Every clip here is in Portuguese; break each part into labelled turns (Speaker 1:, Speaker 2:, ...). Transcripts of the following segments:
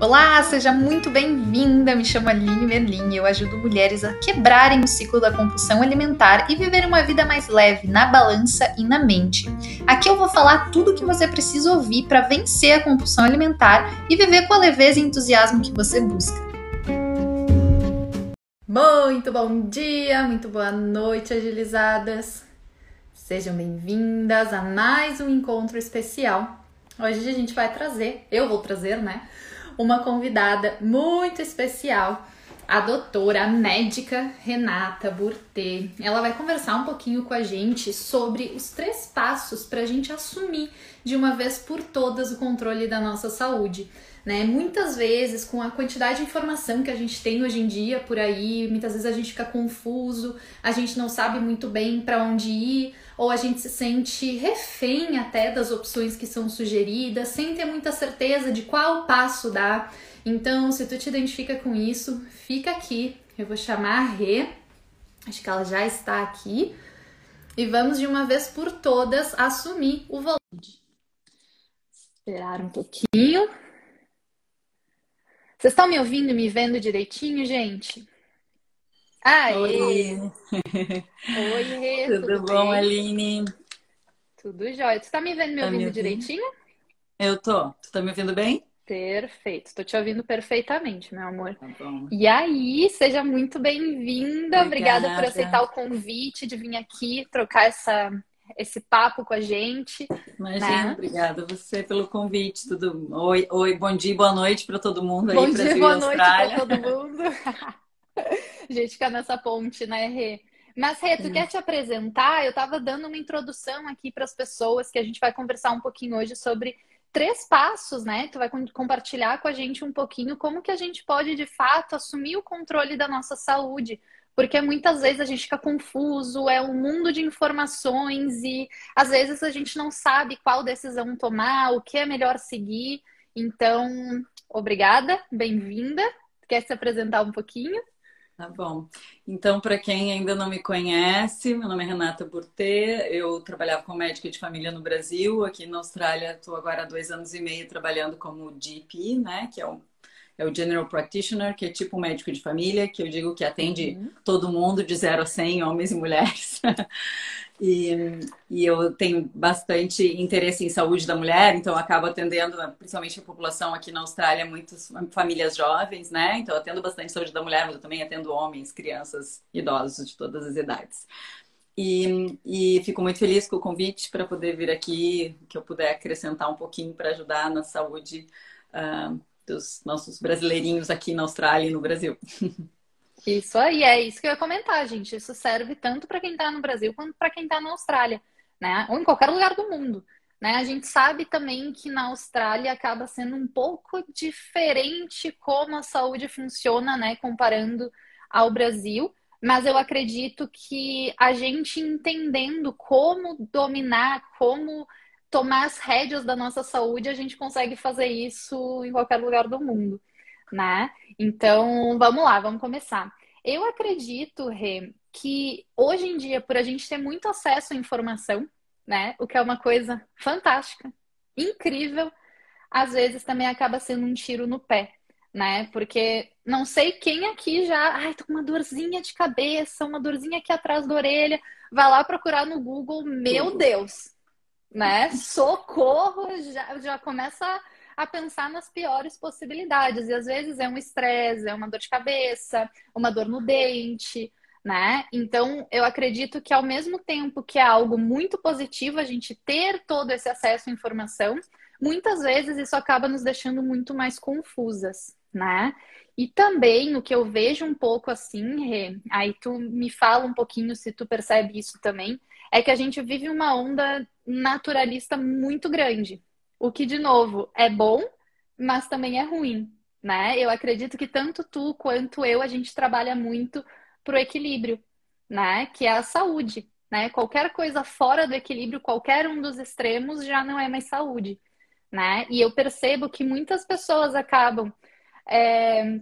Speaker 1: Olá, seja muito bem-vinda. Me chamo Aline Merlin e eu ajudo mulheres a quebrarem o ciclo da compulsão alimentar e viver uma vida mais leve na balança e na mente. Aqui eu vou falar tudo o que você precisa ouvir para vencer a compulsão alimentar e viver com a leveza e entusiasmo que você busca. Muito bom dia, muito boa noite, agilizadas. Sejam bem-vindas a mais um encontro especial. Hoje a gente vai trazer, eu vou trazer, né? Uma convidada muito especial, a doutora, médica Renata Burtê. Ela vai conversar um pouquinho com a gente sobre os três passos para a gente assumir de uma vez por todas o controle da nossa saúde. Né? Muitas vezes, com a quantidade de informação que a gente tem hoje em dia por aí, muitas vezes a gente fica confuso, a gente não sabe muito bem para onde ir, ou a gente se sente refém até das opções que são sugeridas, sem ter muita certeza de qual passo dar. Então, se tu te identifica com isso, fica aqui. Eu vou chamar a Rê, acho que ela já está aqui, e vamos de uma vez por todas assumir o volume. Esperar um pouquinho. Vocês estão me ouvindo e me vendo direitinho, gente?
Speaker 2: Aê! Oi,
Speaker 1: Oi
Speaker 2: tudo, tudo bom, Aline?
Speaker 1: Tudo jóia. Tu tá me vendo e me tá ouvindo me direitinho?
Speaker 2: Eu tô. Tu tá me ouvindo bem?
Speaker 1: Perfeito. Estou te ouvindo perfeitamente, meu amor. Tá e aí, seja muito bem-vinda. Obrigada por aceitar o convite de vir aqui trocar essa, esse papo com a gente.
Speaker 2: Imagina, né? obrigada você pelo convite. Tudo... Oi, oi, bom dia, boa noite para todo mundo aí,
Speaker 1: bom dia, boa noite para todo mundo. a gente fica nessa ponte, né, Rê? Mas, Rê, tu é. quer te apresentar? Eu estava dando uma introdução aqui para as pessoas que a gente vai conversar um pouquinho hoje sobre três passos, né? Tu vai compartilhar com a gente um pouquinho como que a gente pode, de fato, assumir o controle da nossa saúde. Porque muitas vezes a gente fica confuso, é um mundo de informações e às vezes a gente não sabe qual decisão tomar, o que é melhor seguir. Então, obrigada, bem-vinda. Quer se apresentar um pouquinho?
Speaker 2: Tá bom. Então, para quem ainda não me conhece, meu nome é Renata Burtê, eu trabalhava como médica de família no Brasil, aqui na Austrália estou agora há dois anos e meio trabalhando como GP, né, que é o, é o General Practitioner, que é tipo um médico de família, que eu digo que atende uhum. todo mundo de 0 a 100, homens e mulheres. E, e, eu tenho bastante interesse em saúde da mulher, então acabo atendendo, principalmente a população aqui na Austrália, muitas famílias jovens, né? Então eu atendo bastante saúde da mulher, mas eu também atendo homens, crianças, idosos de todas as idades. E, e fico muito feliz com o convite para poder vir aqui, que eu puder acrescentar um pouquinho para ajudar na saúde uh, dos nossos brasileirinhos aqui na Austrália e no Brasil.
Speaker 1: Isso aí, é isso que eu ia comentar, gente. Isso serve tanto para quem está no Brasil quanto para quem está na Austrália, né? Ou em qualquer lugar do mundo. Né? A gente sabe também que na Austrália acaba sendo um pouco diferente como a saúde funciona, né? Comparando ao Brasil. Mas eu acredito que a gente entendendo como dominar, como tomar as rédeas da nossa saúde, a gente consegue fazer isso em qualquer lugar do mundo né? Então, vamos lá, vamos começar. Eu acredito, Rê, que hoje em dia, por a gente ter muito acesso à informação, né? O que é uma coisa fantástica, incrível, às vezes também acaba sendo um tiro no pé, né? Porque não sei quem aqui já, ai, tô com uma dorzinha de cabeça, uma dorzinha aqui atrás da orelha, vai lá procurar no Google, meu Deus, né? Socorro, já, já começa a pensar nas piores possibilidades. E às vezes é um estresse, é uma dor de cabeça, uma dor no dente, né? Então, eu acredito que ao mesmo tempo que é algo muito positivo a gente ter todo esse acesso à informação, muitas vezes isso acaba nos deixando muito mais confusas, né? E também o que eu vejo um pouco assim, Rê, aí tu me fala um pouquinho se tu percebe isso também, é que a gente vive uma onda naturalista muito grande, o que, de novo, é bom, mas também é ruim, né? Eu acredito que tanto tu quanto eu, a gente trabalha muito pro equilíbrio, né? Que é a saúde, né? Qualquer coisa fora do equilíbrio, qualquer um dos extremos já não é mais saúde, né? E eu percebo que muitas pessoas acabam é,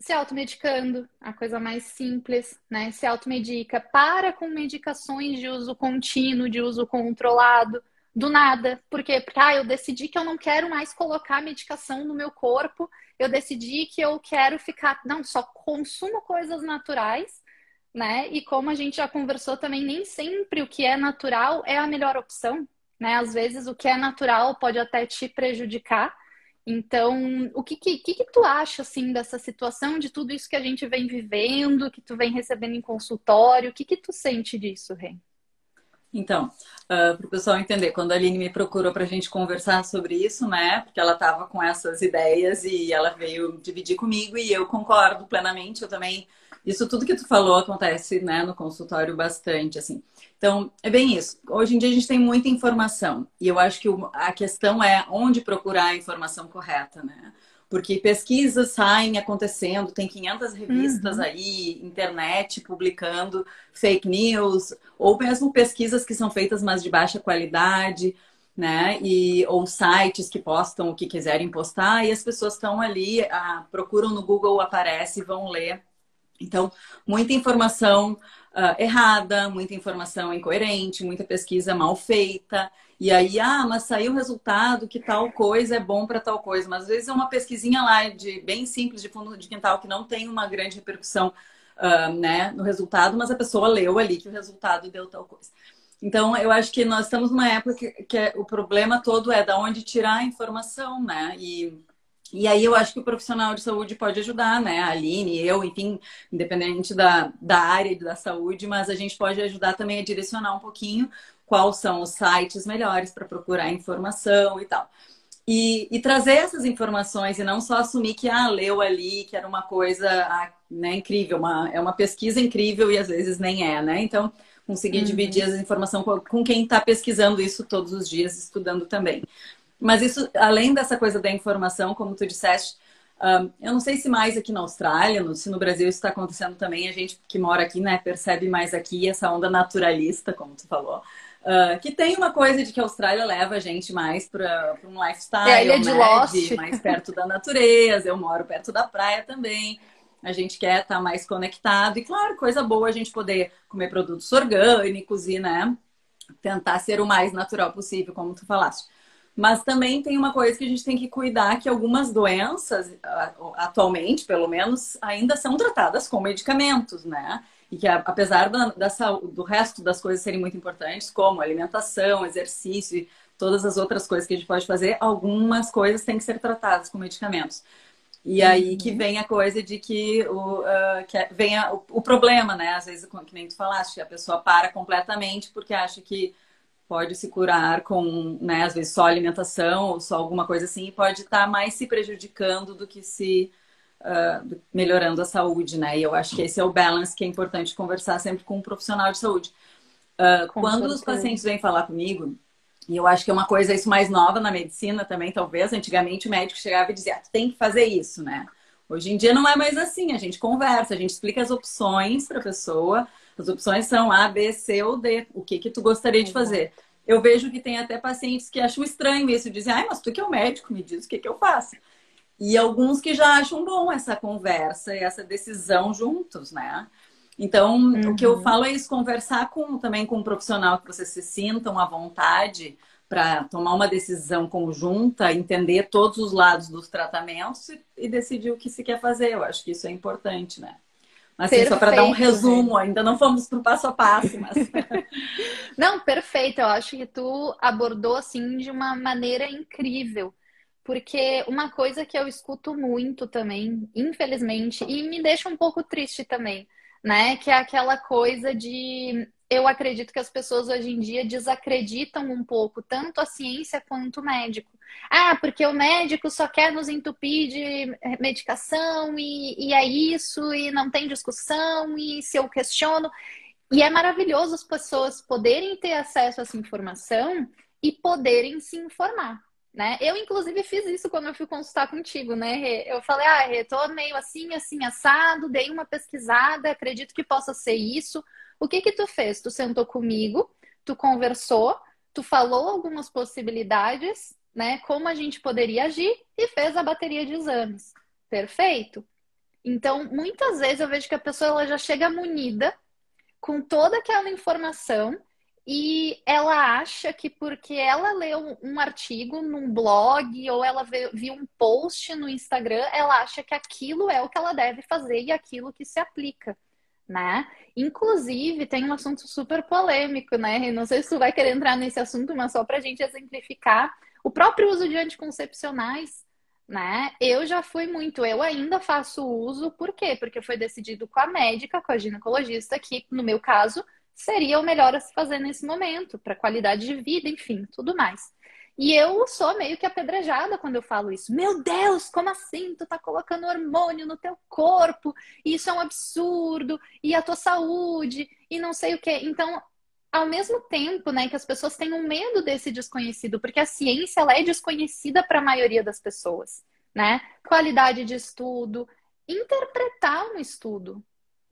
Speaker 1: se automedicando, a coisa mais simples, né? Se automedica, para com medicações de uso contínuo, de uso controlado, do nada. Porque, ah, eu decidi que eu não quero mais colocar medicação no meu corpo, eu decidi que eu quero ficar. Não, só consumo coisas naturais, né? E como a gente já conversou também, nem sempre o que é natural é a melhor opção, né? Às vezes o que é natural pode até te prejudicar. Então, o que, que, que, tu acha, assim, dessa situação, de tudo isso que a gente vem vivendo, que tu vem recebendo em consultório? O que, que tu sente disso, Rê?
Speaker 2: Então, uh, ah, para o pessoal entender, quando a Aline me procurou para a gente conversar sobre isso, né? Porque ela estava com essas ideias e ela veio dividir comigo e eu concordo plenamente. Eu também, isso tudo que tu falou acontece, né, no consultório bastante, assim. Então, é bem isso. Hoje em dia a gente tem muita informação e eu acho que a questão é onde procurar a informação correta, né? porque pesquisas saem acontecendo, tem 500 revistas uhum. aí, internet publicando fake news, ou mesmo pesquisas que são feitas, mas de baixa qualidade, né? E, ou sites que postam o que quiserem postar, e as pessoas estão ali, ah, procuram no Google, aparece, vão ler. Então, muita informação uh, errada, muita informação incoerente, muita pesquisa mal feita. E aí, ah, mas saiu o resultado que tal coisa é bom para tal coisa. Mas às vezes é uma pesquisinha lá de bem simples de fundo de quintal que não tem uma grande repercussão uh, né, no resultado, mas a pessoa leu ali que o resultado deu tal coisa. Então, eu acho que nós estamos numa época que, que é, o problema todo é da onde tirar a informação, né? E e aí eu acho que o profissional de saúde pode ajudar, né? A Aline, eu, enfim, independente da, da área da saúde, mas a gente pode ajudar também a direcionar um pouquinho quais são os sites melhores para procurar informação e tal. E, e, trazer essas informações e não só assumir que, ah, leu ali, que era uma coisa ah, né, incrível, uma, é uma pesquisa incrível e às vezes nem é, né? Então, conseguir uhum. dividir essa informação com, com quem está pesquisando isso todos os dias, estudando também. Mas isso, além dessa coisa da informação, como tu disseste, um, eu não sei se mais aqui na Austrália, no, se no Brasil isso está acontecendo também, a gente que mora aqui, né, percebe mais aqui essa onda naturalista, como tu falou. Uh, que tem uma coisa de que a Austrália leva a gente mais para um lifestyle, é de, Lost. de mais perto da natureza. Eu moro perto da praia também. A gente quer estar tá mais conectado e, claro, coisa boa a gente poder comer produtos orgânicos e, né, tentar ser o mais natural possível, como tu falaste. Mas também tem uma coisa que a gente tem que cuidar, que algumas doenças, atualmente, pelo menos, ainda são tratadas com medicamentos, né? E que apesar da, da, do resto das coisas serem muito importantes, como alimentação, exercício e todas as outras coisas que a gente pode fazer, algumas coisas têm que ser tratadas com medicamentos. E aí que uhum. vem a coisa de que, o, uh, que vem a, o, o, problema, né? Às vezes, que nem tu falaste, a pessoa para completamente porque acha que pode se curar com, né, às vezes só alimentação ou só alguma coisa assim, e pode estar tá mais se prejudicando do que se uh, melhorando a saúde, né? E eu acho que esse é o balance que é importante conversar sempre com um profissional de saúde. Uh, quando os pacientes vêm falar comigo, e eu acho que é uma coisa isso mais nova na medicina também, talvez, antigamente o médico chegava e dizia, ah, tu tem que fazer isso, né? Hoje em dia não é mais assim, a gente conversa, a gente explica as opções para a pessoa, as opções são A, B, C ou D. O que que tu gostaria de fazer? Eu vejo que tem até pacientes que acham estranho isso, dizem, ai, mas tu que é o médico, me diz o que que eu faço. E alguns que já acham bom essa conversa e essa decisão juntos, né? Então, uhum. o que eu uhum. falo é isso, conversar com, também com um profissional que vocês se sintam à vontade para tomar uma decisão conjunta, entender todos os lados dos tratamentos e, e decidir o que se quer fazer. Eu acho que isso é importante, né? Assim, perfeito, só para dar um resumo, ainda não fomos para o passo a passo, mas.
Speaker 1: não, perfeito. Eu acho que tu abordou assim de uma maneira incrível. Porque uma coisa que eu escuto muito também, infelizmente, e me deixa um pouco triste também, né? Que é aquela coisa de eu acredito que as pessoas hoje em dia desacreditam um pouco tanto a ciência quanto o médico. Ah, porque o médico só quer nos entupir de medicação e, e é isso, e não tem discussão, e se eu questiono. E é maravilhoso as pessoas poderem ter acesso a essa informação e poderem se informar. Né? Eu, inclusive, fiz isso quando eu fui consultar contigo, né? Eu falei, ah, Rê, tô meio assim, assim, assado, dei uma pesquisada, acredito que possa ser isso. O que que tu fez? Tu sentou comigo, tu conversou, tu falou algumas possibilidades né, como a gente poderia agir e fez a bateria de exames. Perfeito? Então, muitas vezes eu vejo que a pessoa ela já chega munida com toda aquela informação e ela acha que porque ela leu um artigo num blog ou ela viu um post no Instagram, ela acha que aquilo é o que ela deve fazer e aquilo que se aplica, né? Inclusive, tem um assunto super polêmico, né? Não sei se tu vai querer entrar nesse assunto, mas só para a gente exemplificar o próprio uso de anticoncepcionais, né? Eu já fui muito, eu ainda faço uso, por quê? Porque foi decidido com a médica, com a ginecologista, que no meu caso seria o melhor a se fazer nesse momento, para qualidade de vida, enfim, tudo mais. E eu sou meio que apedrejada quando eu falo isso. Meu Deus, como assim? Tu tá colocando hormônio no teu corpo, isso é um absurdo, e a tua saúde, e não sei o quê. Então, ao mesmo tempo, né, que as pessoas têm um medo desse desconhecido, porque a ciência ela é desconhecida para a maioria das pessoas, né? Qualidade de estudo, interpretar um estudo,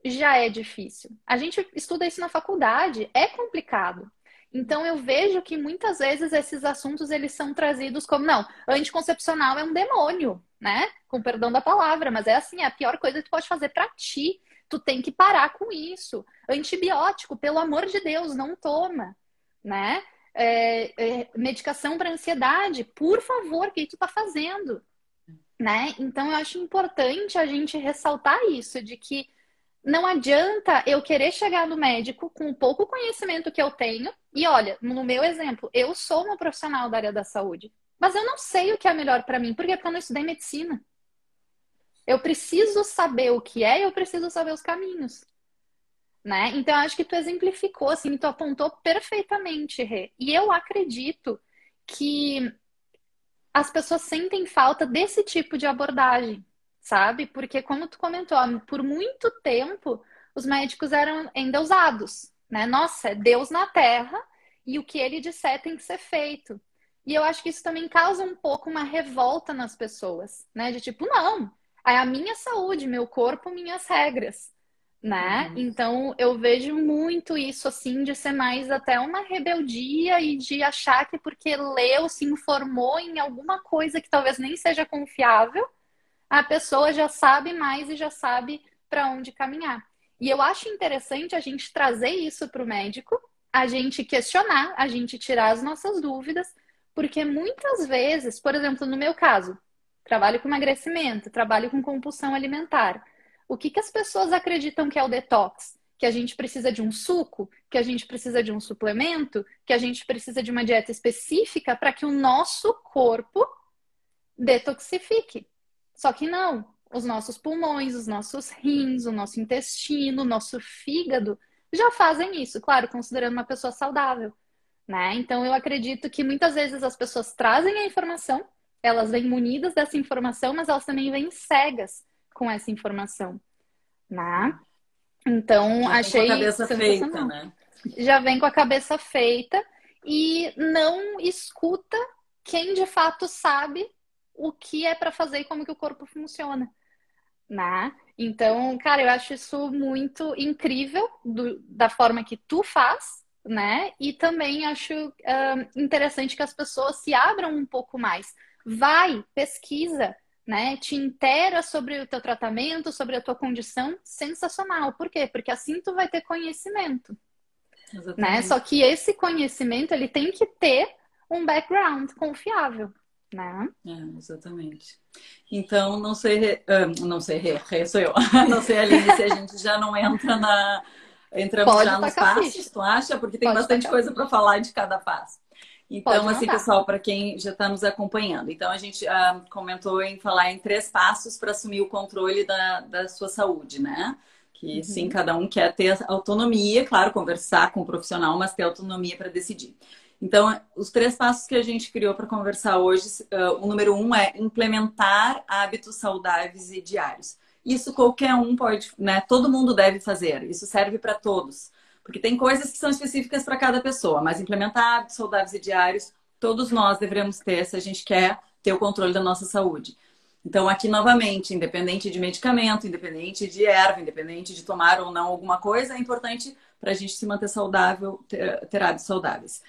Speaker 1: já é difícil. A gente estuda isso na faculdade, é complicado. Então eu vejo que muitas vezes esses assuntos eles são trazidos como não, anticoncepcional é um demônio, né? Com perdão da palavra, mas é assim, é a pior coisa que tu pode fazer para ti. Tu tem que parar com isso. Antibiótico, pelo amor de Deus, não toma, né? É, é, medicação para ansiedade, por favor, o que tu tá fazendo? Né? Então eu acho importante a gente ressaltar isso de que não adianta eu querer chegar no médico com o pouco conhecimento que eu tenho. E olha, no meu exemplo, eu sou uma profissional da área da saúde, mas eu não sei o que é melhor para mim, porque eu não estudei medicina. Eu preciso saber o que é eu preciso saber os caminhos. Né? Então, acho que tu exemplificou, assim, tu apontou perfeitamente, Rê. E eu acredito que as pessoas sentem falta desse tipo de abordagem sabe? Porque, como tu comentou, por muito tempo os médicos eram endeusados, né? Nossa, é Deus na Terra e o que ele disser tem que ser feito. E eu acho que isso também causa um pouco uma revolta nas pessoas, né? De tipo, não, é a minha saúde, meu corpo, minhas regras, né? Uhum. Então eu vejo muito isso assim de ser mais até uma rebeldia e de achar que porque leu, se informou em alguma coisa que talvez nem seja confiável, a pessoa já sabe mais e já sabe para onde caminhar. E eu acho interessante a gente trazer isso para o médico, a gente questionar, a gente tirar as nossas dúvidas, porque muitas vezes, por exemplo, no meu caso, trabalho com emagrecimento, trabalho com compulsão alimentar. O que, que as pessoas acreditam que é o detox? Que a gente precisa de um suco, que a gente precisa de um suplemento, que a gente precisa de uma dieta específica para que o nosso corpo detoxifique. Só que não. Os nossos pulmões, os nossos rins, o nosso intestino, o nosso fígado já fazem isso, claro, considerando uma pessoa saudável. Né? Então eu acredito que muitas vezes as pessoas trazem a informação, elas vêm munidas dessa informação, mas elas também vêm cegas com essa informação. Né? Então já achei.
Speaker 2: Com a cabeça feita, né?
Speaker 1: Já vem com a cabeça feita e não escuta quem de fato sabe o que é para fazer e como que o corpo funciona, né? Então, cara, eu acho isso muito incrível do, da forma que tu faz, né? E também acho interessante que as pessoas se abram um pouco mais. Vai, pesquisa, né? Te intera sobre o teu tratamento, sobre a tua condição, sensacional. Por quê? Porque assim tu vai ter conhecimento. Né? Só que esse conhecimento ele tem que ter um background confiável né?
Speaker 2: É, exatamente. Então, não sei, uh, não sei, re, sou eu, não sei, Aline, se a gente já não entra na. Entramos Pode já nos passos, tu acha? Porque tem Pode bastante coisa para falar de cada passo. Então, assim, pessoal, para quem já está nos acompanhando, então a gente uh, comentou em falar em três passos para assumir o controle da, da sua saúde, né? Que uhum. sim, cada um quer ter autonomia, claro, conversar com o profissional, mas ter autonomia para decidir. Então, os três passos que a gente criou para conversar hoje, uh, o número um é implementar hábitos saudáveis e diários. Isso qualquer um pode, né? Todo mundo deve fazer. Isso serve para todos. Porque tem coisas que são específicas para cada pessoa, mas implementar hábitos saudáveis e diários, todos nós devemos ter se a gente quer ter o controle da nossa saúde. Então, aqui novamente, independente de medicamento, independente de erva, independente de tomar ou não alguma coisa, é importante para a gente se manter saudável, ter, ter hábitos saudáveis.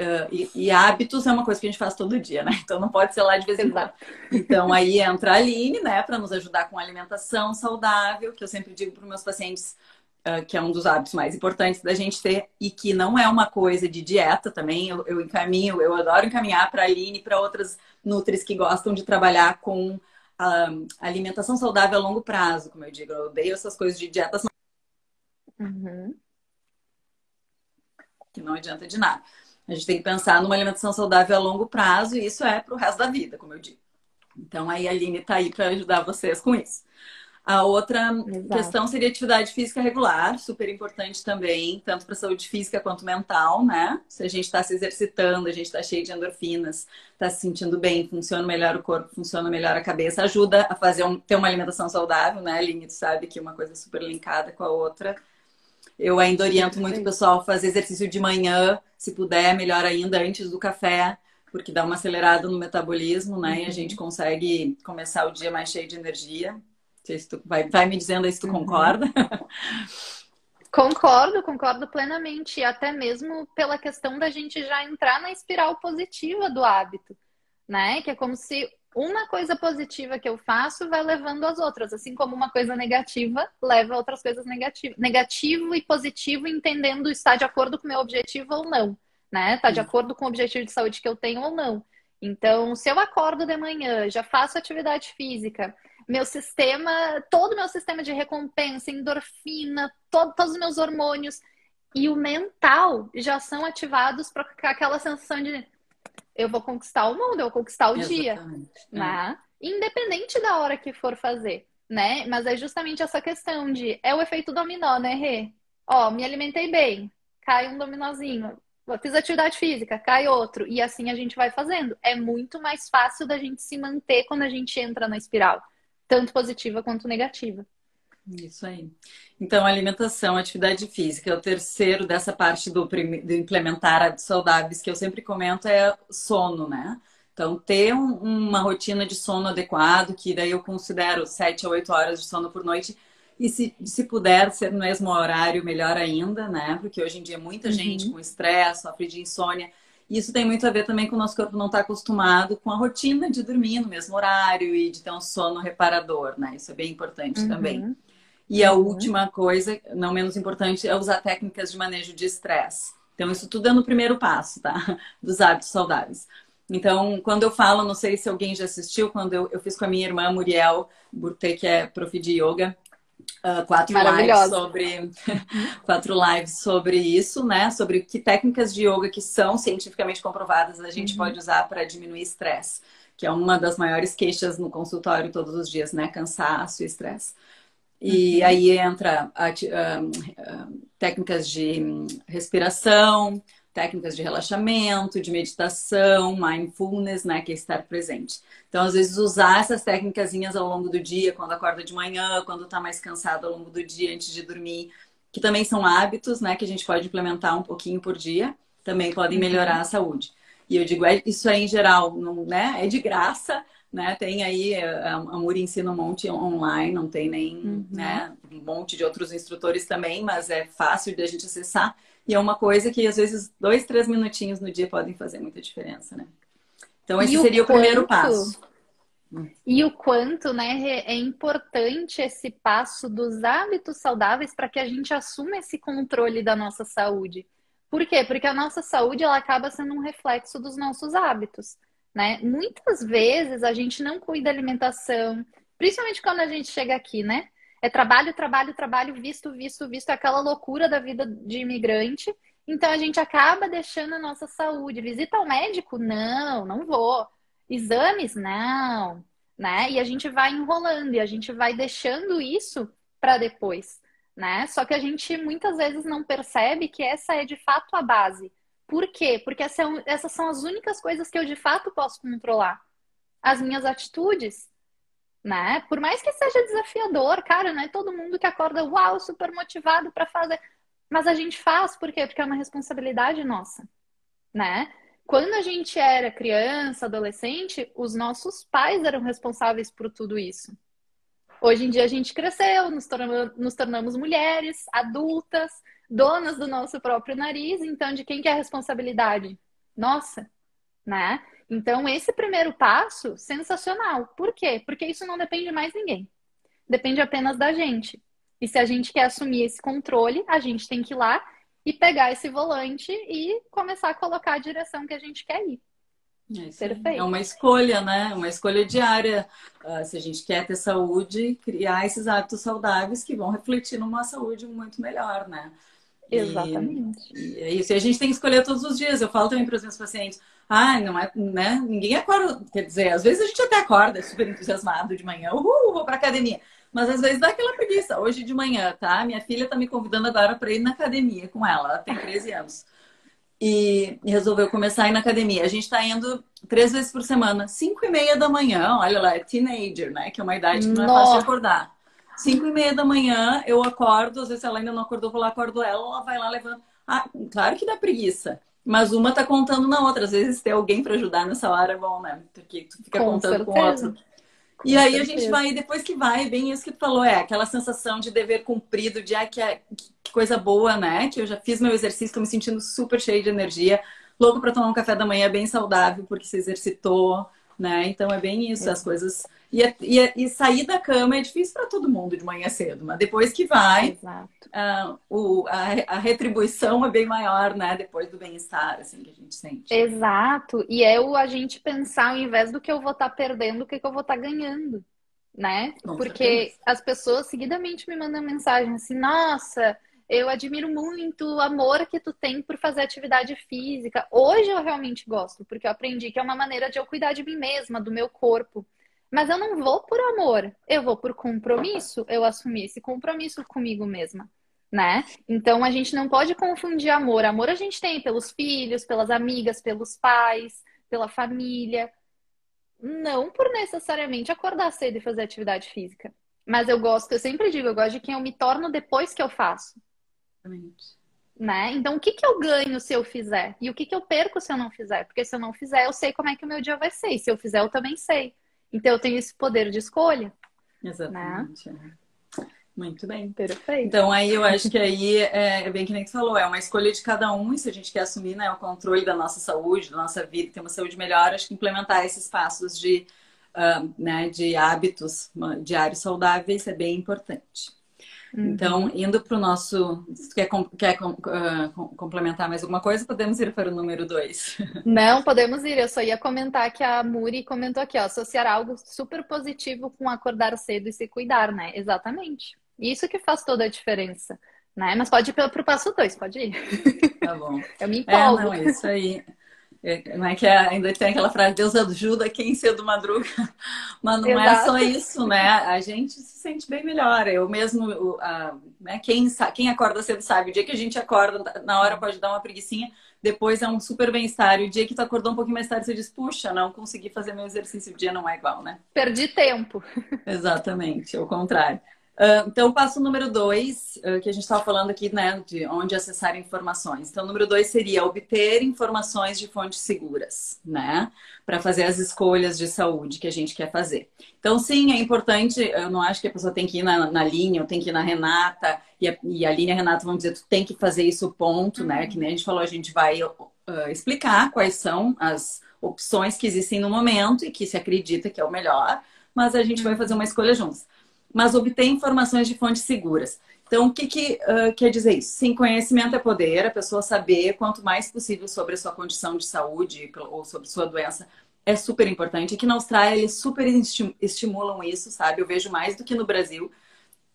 Speaker 2: Uh, e, e, hábitos é uma coisa que a gente faz todo dia, né? Então não pode ser lá de vez em quando. Então aí entra a Aline, né, para nos ajudar com alimentação saudável, que eu sempre digo para os meus pacientes: uh, que é um dos hábitos mais importantes da gente ter e que não é uma coisa de dieta também. Eu, eu encaminho, eu adoro encaminhar para a Aline e para outras nutris que gostam de trabalhar com a alimentação saudável a longo prazo, como eu digo. Eu odeio essas coisas de dietas. Uhum. Que não adianta de nada. A gente tem que pensar numa alimentação saudável a longo prazo e isso é para o resto da vida, como eu digo. Então, aí a Aline está aí para ajudar vocês com isso. A outra Exato. questão seria atividade física regular, super importante também, tanto para saúde física quanto mental, né? Se a gente está se exercitando, a gente está cheio de endorfinas, está se sentindo bem, funciona melhor o corpo, funciona melhor a cabeça, ajuda a fazer um, ter uma alimentação saudável, né? Aline, tu sabe que uma coisa super linkada com a outra. Eu ainda oriento muito o pessoal a fazer exercício de manhã, se puder, melhor ainda, antes do café, porque dá uma acelerada no metabolismo, né? Uhum. E a uhum. gente consegue começar o dia mais cheio de energia se tu vai, vai me dizendo aí se tu uhum. concorda.
Speaker 1: Concordo, concordo plenamente. E até mesmo pela questão da gente já entrar na espiral positiva do hábito, né? Que é como se uma coisa positiva que eu faço vai levando as outras, assim como uma coisa negativa leva a outras coisas negativas. Negativo e positivo entendendo está de acordo com o meu objetivo ou não, né? Está de acordo com o objetivo de saúde que eu tenho ou não. Então, se eu acordo de manhã, já faço atividade física, meu sistema, todo o meu sistema de recompensa, endorfina, todo, todos os meus hormônios e o mental já são ativados para aquela sensação de eu vou conquistar o mundo, eu vou conquistar o Exatamente. dia, é. né? Independente da hora que for fazer, né? Mas é justamente essa questão de é o efeito dominó, né, Rê? Ó, me alimentei bem, cai um dominózinho. Fiz atividade física, cai outro. E assim a gente vai fazendo. É muito mais fácil da gente se manter quando a gente entra na espiral tanto positiva quanto negativa.
Speaker 2: Isso aí. Então, alimentação, atividade física. O terceiro dessa parte do, do implementar hábitos saudáveis que eu sempre comento é sono, né? Então, ter um, uma rotina de sono adequado, que daí eu considero 7 a 8 horas de sono por noite. E se, se puder ser no mesmo horário, melhor ainda, né? Porque hoje em dia muita uhum. gente com estresse, sofre de insônia. Isso tem muito a ver também com o nosso corpo não estar tá acostumado com a rotina de dormir no mesmo horário e de ter um sono reparador, né? Isso é bem importante uhum. também. E a última coisa, não menos importante, é usar técnicas de manejo de estresse. Então, isso tudo é no primeiro passo, tá? Dos hábitos saudáveis. Então, quando eu falo, não sei se alguém já assistiu, quando eu, eu fiz com a minha irmã Muriel Burte, que é prof de yoga, uh, quatro lives sobre quatro lives sobre isso, né? Sobre que técnicas de yoga que são cientificamente comprovadas a gente uhum. pode usar para diminuir estresse, que é uma das maiores queixas no consultório todos os dias, né? Cansaço e estresse. E uhum. aí entra a, técnicas de respiração, técnicas de relaxamento, de meditação, mindfulness, né, que é estar presente. Então, às vezes, usar essas técnicas ao longo do dia, quando acorda de manhã, quando está mais cansado ao longo do dia, antes de dormir, que também são hábitos, né, que a gente pode implementar um pouquinho por dia, também podem melhorar uhum. a saúde. E eu digo, é, isso aí em geral, não, né, é de graça, né? Tem aí, é, a Muri ensina um monte online, não tem nem, uhum. né, um monte de outros instrutores também, mas é fácil de a gente acessar. E é uma coisa que às vezes dois, três minutinhos no dia podem fazer muita diferença, né? Então esse e seria o, quanto, primeiro passo.
Speaker 1: E o quanto, né, é importante esse passo dos hábitos saudáveis para que a gente assuma esse controle da nossa saúde. Por quê? Porque a nossa saúde ela acaba sendo um reflexo dos nossos hábitos, né? Muitas vezes a gente não cuida da alimentação, principalmente quando a gente chega aqui, né? É trabalho, trabalho, trabalho, visto, visto, visto, é aquela loucura da vida de imigrante. Então a gente acaba deixando a nossa saúde. Visita ao médico? Não, não vou. Exames? Não, né? E a gente vai enrolando e a gente vai deixando isso para depois, né? Só que a gente muitas vezes não percebe que essa é de fato a base. Por quê? Porque essa é essas são as únicas coisas que eu de fato posso controlar. As minhas atitudes, né? Por mais que seja desafiador, cara, não é todo mundo que acorda, uau, super motivado para fazer. Mas a gente faz, por quê? Porque é uma responsabilidade nossa, né? Quando a gente era criança, adolescente, os nossos pais eram responsáveis por tudo isso. Hoje em dia a gente cresceu, nos tornamos, nos tornamos mulheres, adultas, donas do nosso próprio nariz, então de quem que é a responsabilidade? Nossa, né? Então, esse primeiro passo, sensacional. Por quê? Porque isso não depende de mais ninguém. Depende apenas da gente. E se a gente quer assumir esse controle, a gente tem que ir lá e pegar esse volante e começar a colocar a direção que a gente quer ir.
Speaker 2: É, Perfeito. é uma escolha, né? Uma escolha diária. Uh, se a gente quer ter saúde, criar esses hábitos saudáveis que vão refletir numa saúde muito melhor, né?
Speaker 1: Exatamente.
Speaker 2: E, e é isso. E a gente tem que escolher todos os dias. Eu falo também para os meus pacientes: ah, não é, né? Ninguém acorda. Quer dizer, às vezes a gente até acorda super entusiasmado de manhã, uhul, vou para academia. Mas às vezes dá aquela preguiça. Hoje de manhã, tá? Minha filha tá me convidando agora para ir na academia com ela. Ela tem 13 anos e resolveu começar a ir na academia. A gente está indo três vezes por semana, cinco e meia da manhã. Olha lá, é teenager, né? Que é uma idade que não é fácil de acordar. Cinco e meia da manhã, eu acordo. Às vezes ela ainda não acordou, vou lá, acordo ela. Ela vai lá, levando. Ah, claro que dá preguiça. Mas uma tá contando na outra. Às vezes ter alguém para ajudar nessa hora é bom, né? Porque tu fica com contando certeza. com o outro. Com e aí certeza. a gente vai, depois que vai, bem isso que tu falou, é aquela sensação de dever cumprido, de ah, que, é, que coisa boa, né? Que eu já fiz meu exercício, tô me sentindo super cheio de energia, louco para tomar um café da manhã bem saudável, porque se exercitou, né? Então é bem isso, é. as coisas. E, e, e, sair da cama é difícil para todo mundo de manhã cedo, mas depois que vai, uh, o, a, a, retribuição é bem maior, né? Depois do bem-estar, assim, que a gente sente.
Speaker 1: Exato. E é o a gente pensar, ao invés do que eu vou estar tá perdendo, o que, que eu vou estar tá ganhando, né? Com Porque certeza. as pessoas seguidamente me mandam mensagem assim, nossa eu admiro muito o amor que tu tem por fazer atividade física. Hoje eu realmente gosto, porque eu aprendi que é uma maneira de eu cuidar de mim mesma, do meu corpo. Mas eu não vou por amor, eu vou por compromisso. Eu assumi esse compromisso comigo mesma, né? Então a gente não pode confundir amor. Amor a gente tem pelos filhos, pelas amigas, pelos pais, pela família. Não por necessariamente acordar cedo e fazer atividade física. Mas eu gosto, eu sempre digo, eu gosto de quem eu me torno depois que eu faço. Exatamente. Né? Então, o que, que eu ganho se eu fizer? E o que, que eu perco se eu não fizer? Porque se eu não fizer, eu sei como é que o meu dia vai ser. E se eu fizer, eu também sei. Então, eu tenho esse poder de escolha.
Speaker 2: Exatamente. Né? Muito bem.
Speaker 1: Perfeito.
Speaker 2: Então, aí eu acho que aí é, é bem que nem tu falou, é uma escolha de cada um, e se a gente quer assumir né, o controle da nossa saúde, da nossa vida, ter uma saúde melhor, acho que implementar esses passos de, uh, né, de hábitos diários saudáveis é bem importante. Uhum. Então, indo para o nosso. Quer, quer uh, complementar mais alguma coisa? Podemos ir para o número dois.
Speaker 1: Não, podemos ir. Eu só ia comentar que a Muri comentou aqui, ó, associar algo super positivo com acordar cedo e se cuidar, né? Exatamente. Isso que faz toda a diferença. Né? Mas pode ir para o passo dois, pode ir.
Speaker 2: Tá bom.
Speaker 1: Eu me empolgo.
Speaker 2: É, não, isso aí. É, não é que ainda tem aquela frase, Deus ajuda quem cedo madruga, mas não Exato. é só isso, né? A gente se sente bem melhor. Eu mesmo, a, né? quem, quem acorda cedo sabe, o dia que a gente acorda, na hora pode dar uma preguicinha, depois é um super bem-estar. E o dia que tu acordou um pouquinho mais tarde, você diz, puxa, não consegui fazer meu exercício, o dia não é igual, né?
Speaker 1: Perdi tempo.
Speaker 2: Exatamente, é o contrário. Uh, então, passo número dois, uh, que a gente estava falando aqui, né, de onde acessar informações. Então, o número dois seria obter informações de fontes seguras, né, para fazer as escolhas de saúde que a gente quer fazer. Então, sim, é importante, eu não acho que a pessoa tem que ir na, na linha, ou tem que ir na Renata, e a, e a linha Renata, vamos dizer, tu tem que fazer isso, ponto, né, uhum. que nem a gente falou, a gente vai uh, explicar quais são as opções que existem no momento e que se acredita que é o melhor, mas a gente vai uhum. fazer uma escolha juntos mas obter informações de fontes seguras. Então, o que, que uh, quer dizer isso? Sim, conhecimento é poder, a pessoa saber quanto mais possível sobre a sua condição de saúde ou sobre sua doença é super importante. Aqui na Austrália, eles super estimulam isso, sabe? Eu vejo mais do que no Brasil.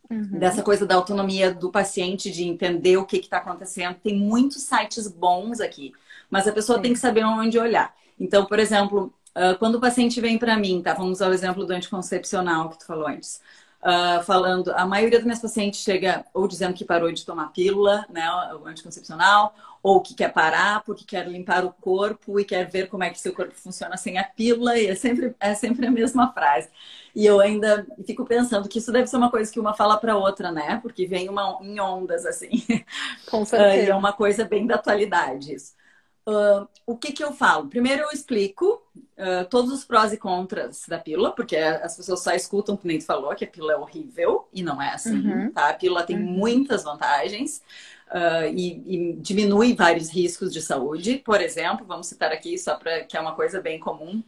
Speaker 2: Uhum. Dessa coisa da autonomia do paciente, de entender o que está acontecendo. Tem muitos sites bons aqui, mas a pessoa Sim. tem que saber onde olhar. Então, por exemplo, quando o paciente vem para mim, tá? Vamos ao exemplo do anticoncepcional que tu falou antes uh, falando, a maioria dos meus pacientes chega ou dizendo que parou de tomar pílula, né, o anticoncepcional, ou que quer parar porque quer limpar o corpo e quer ver como é que seu corpo funciona sem a pílula, e é sempre, é sempre a mesma frase. E eu ainda fico pensando que isso deve ser uma coisa que uma fala para outra, né? Porque vem uma, em ondas, assim.
Speaker 1: Com certeza. Uh,
Speaker 2: e é uma coisa bem da atualidade isso. Uh, o que, que eu falo? Primeiro eu explico uh, todos os prós e contras da pílula, porque as pessoas só escutam, como nem tu falou, que a pílula é horrível, e não é assim, uhum. tá? A pílula tem uhum. muitas vantagens uh, e, e, diminui vários riscos de saúde. Por exemplo, vamos citar aqui, só para que é uma coisa bem comum,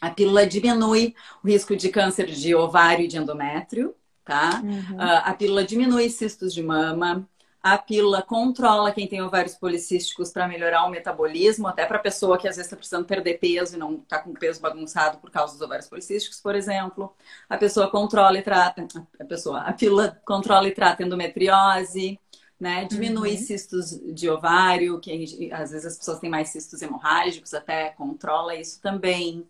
Speaker 2: a pílula diminui o risco de câncer de ovário e de endométrio, tá? Uhum. Uh, a pílula diminui cistos de mama, a pílula controla quem tem ovários policísticos para melhorar o metabolismo, até para pessoa que às vezes está precisando perder peso e não está com peso bagunçado por causa dos ovários policísticos, por exemplo. A pessoa controla e trata, a pessoa, a pílula controla e trata endometriose, né? Diminui uhum. cistos de ovário, que às vezes as pessoas têm mais cistos hemorrágicos, até controla isso também.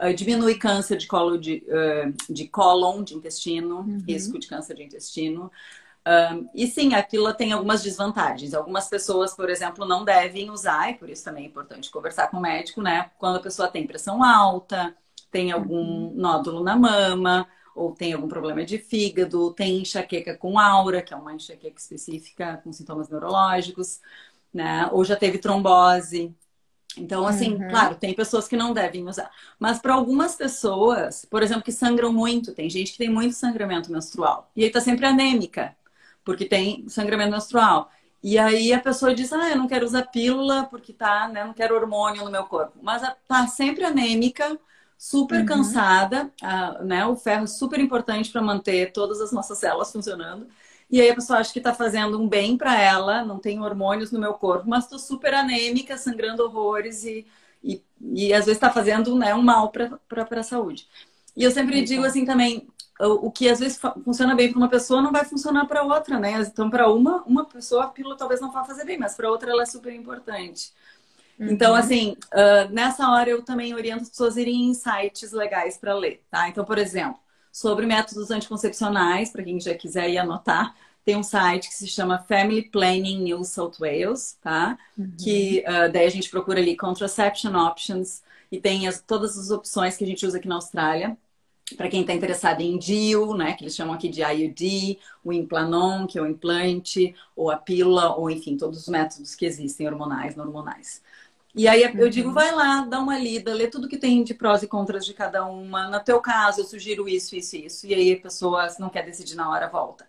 Speaker 2: Uh, diminui câncer de colo de, uh, de cólon, de intestino, uhum. risco de câncer de intestino. Um, e sim, a pílula tem algumas desvantagens. Algumas pessoas, por exemplo, não devem usar, e por isso também é importante conversar com o médico, né? Quando a pessoa tem pressão alta, tem algum uhum. nódulo na mama, ou tem algum problema de fígado, tem enxaqueca com aura, que é uma enxaqueca específica com sintomas neurológicos, né? Ou já teve trombose. Então, assim, uhum. claro, tem pessoas que não devem usar. Mas para algumas pessoas, por exemplo, que sangram muito, tem gente que tem muito sangramento menstrual e aí tá sempre anêmica porque tem sangramento menstrual. E aí a pessoa diz, ah, eu não quero usar pílula porque tá, né, não quero hormônio no meu corpo. Mas tá sempre anêmica, super uhum. cansada, né? O ferro é super importante para manter todas as nossas células funcionando. E aí a pessoa acha que está fazendo um bem para ela, não tem hormônios no meu corpo, mas estou super anêmica, sangrando horrores e, e, e às vezes está fazendo né, um mal para a saúde. E eu sempre digo assim também, o que às vezes funciona bem para uma pessoa não vai funcionar para outra, né? Então, para uma, uma pessoa a pílula talvez não vá fazer bem, mas para outra ela é super importante. Uhum. Então, assim, uh, nessa hora eu também oriento as pessoas a irem em sites legais para ler, tá? Então, por exemplo, sobre métodos anticoncepcionais, para quem já quiser ir anotar, tem um site que se chama Family Planning New South Wales, tá? Uhum. Que uh, daí a gente procura ali Contraception Options e tem as, todas as opções que a gente usa aqui na Austrália para quem está interessado em DIU, né, que eles chamam aqui de IUD, o Implanon, que é o implante, ou a pílula, ou enfim, todos os métodos que existem, hormonais, não hormonais. E aí eu digo, uhum. vai lá, dá uma lida, lê tudo que tem de prós e contras de cada uma. No teu caso, eu sugiro isso, isso, isso. E aí a pessoa, se não quer decidir na hora, volta.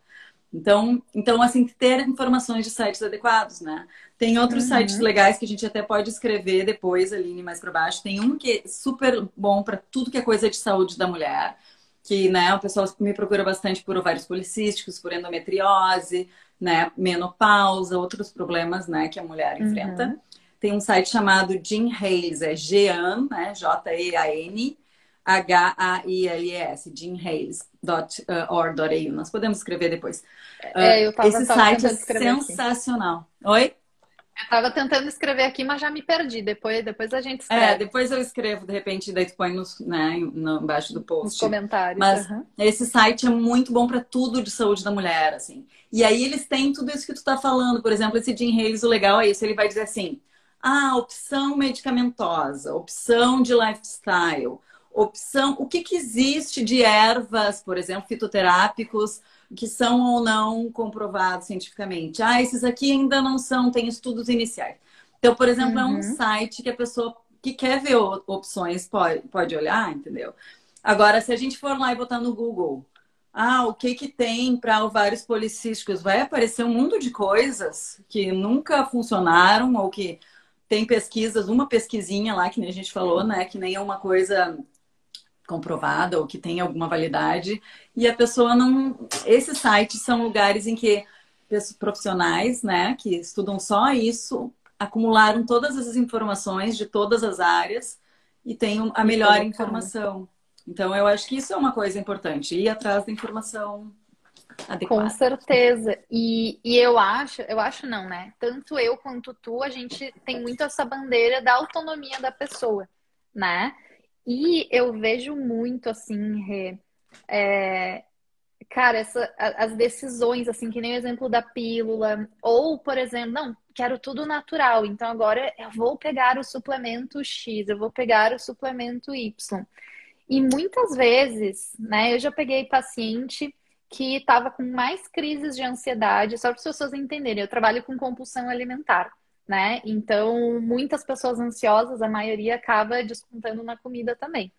Speaker 2: Então, então assim, ter informações de sites adequados, né? Tem outros uhum. sites legais que a gente até pode escrever depois, ali mais para baixo. Tem um que é super bom para tudo que é coisa de saúde da mulher, que, né, o pessoal me procura bastante por ovários policísticos, por endometriose, né, menopausa, outros problemas, né, que a mulher uhum. enfrenta. Uhum. Tem um site chamado Jean Hales, é Jean, né, J-E-A-N, H-A-I-L-E-S, jeanhales.org.au. Nós podemos escrever depois.
Speaker 1: É, eu tava,
Speaker 2: Esse
Speaker 1: tava
Speaker 2: site é sensacional.
Speaker 1: Aqui. Oi? Eu tava tentando escrever aqui, mas já me perdi. Depois, depois a gente escreve.
Speaker 2: É, depois eu escrevo, de repente, daí tu põe nos, né, no, embaixo do post.
Speaker 1: Nos comentários.
Speaker 2: Mas uhum. esse site é muito bom para tudo de saúde da mulher, assim. E aí eles têm tudo isso que tu tá falando. Por exemplo, esse Jim Hales, o legal é isso. Ele vai dizer assim, ah, opção medicamentosa, opção de lifestyle, opção... O que que existe de ervas, por exemplo, fitoterápicos que são ou não comprovados cientificamente. Ah, esses aqui ainda não são, tem estudos iniciais. Então, por exemplo, uhum. é um uhum. site que a pessoa que quer ver opções pode, pode olhar, entendeu? Agora, se a gente for lá e botar no Google, ah, o que que tem para ovários policísticos? Vai aparecer um mundo de coisas que nunca funcionaram ou que tem pesquisas, uma pesquisinha lá que nem a gente falou, né, que nem é uma coisa comprovada ou que tem alguma validade e a pessoa não. Esses sites são lugares em que profissionais, né, que estudam só isso, acumularam todas as informações de todas as áreas e têm a melhor informação. Então, eu acho que isso é uma coisa importante, ir atrás da informação adequada.
Speaker 1: Com certeza. E, e eu acho, eu acho não, né? Tanto eu quanto tu, a gente tem muito essa bandeira da autonomia da pessoa, né? E eu vejo muito, assim, Rê, é, cara, essa, as decisões, assim, que nem o exemplo da pílula, ou, por exemplo, não, quero tudo natural, então agora eu vou pegar o suplemento X, eu vou pegar o suplemento Y. E muitas vezes, né, eu já peguei paciente que estava com mais crises de ansiedade, só para as pessoas entenderem, eu trabalho com compulsão alimentar né? Então, muitas pessoas ansiosas, a maioria acaba descontando na comida também.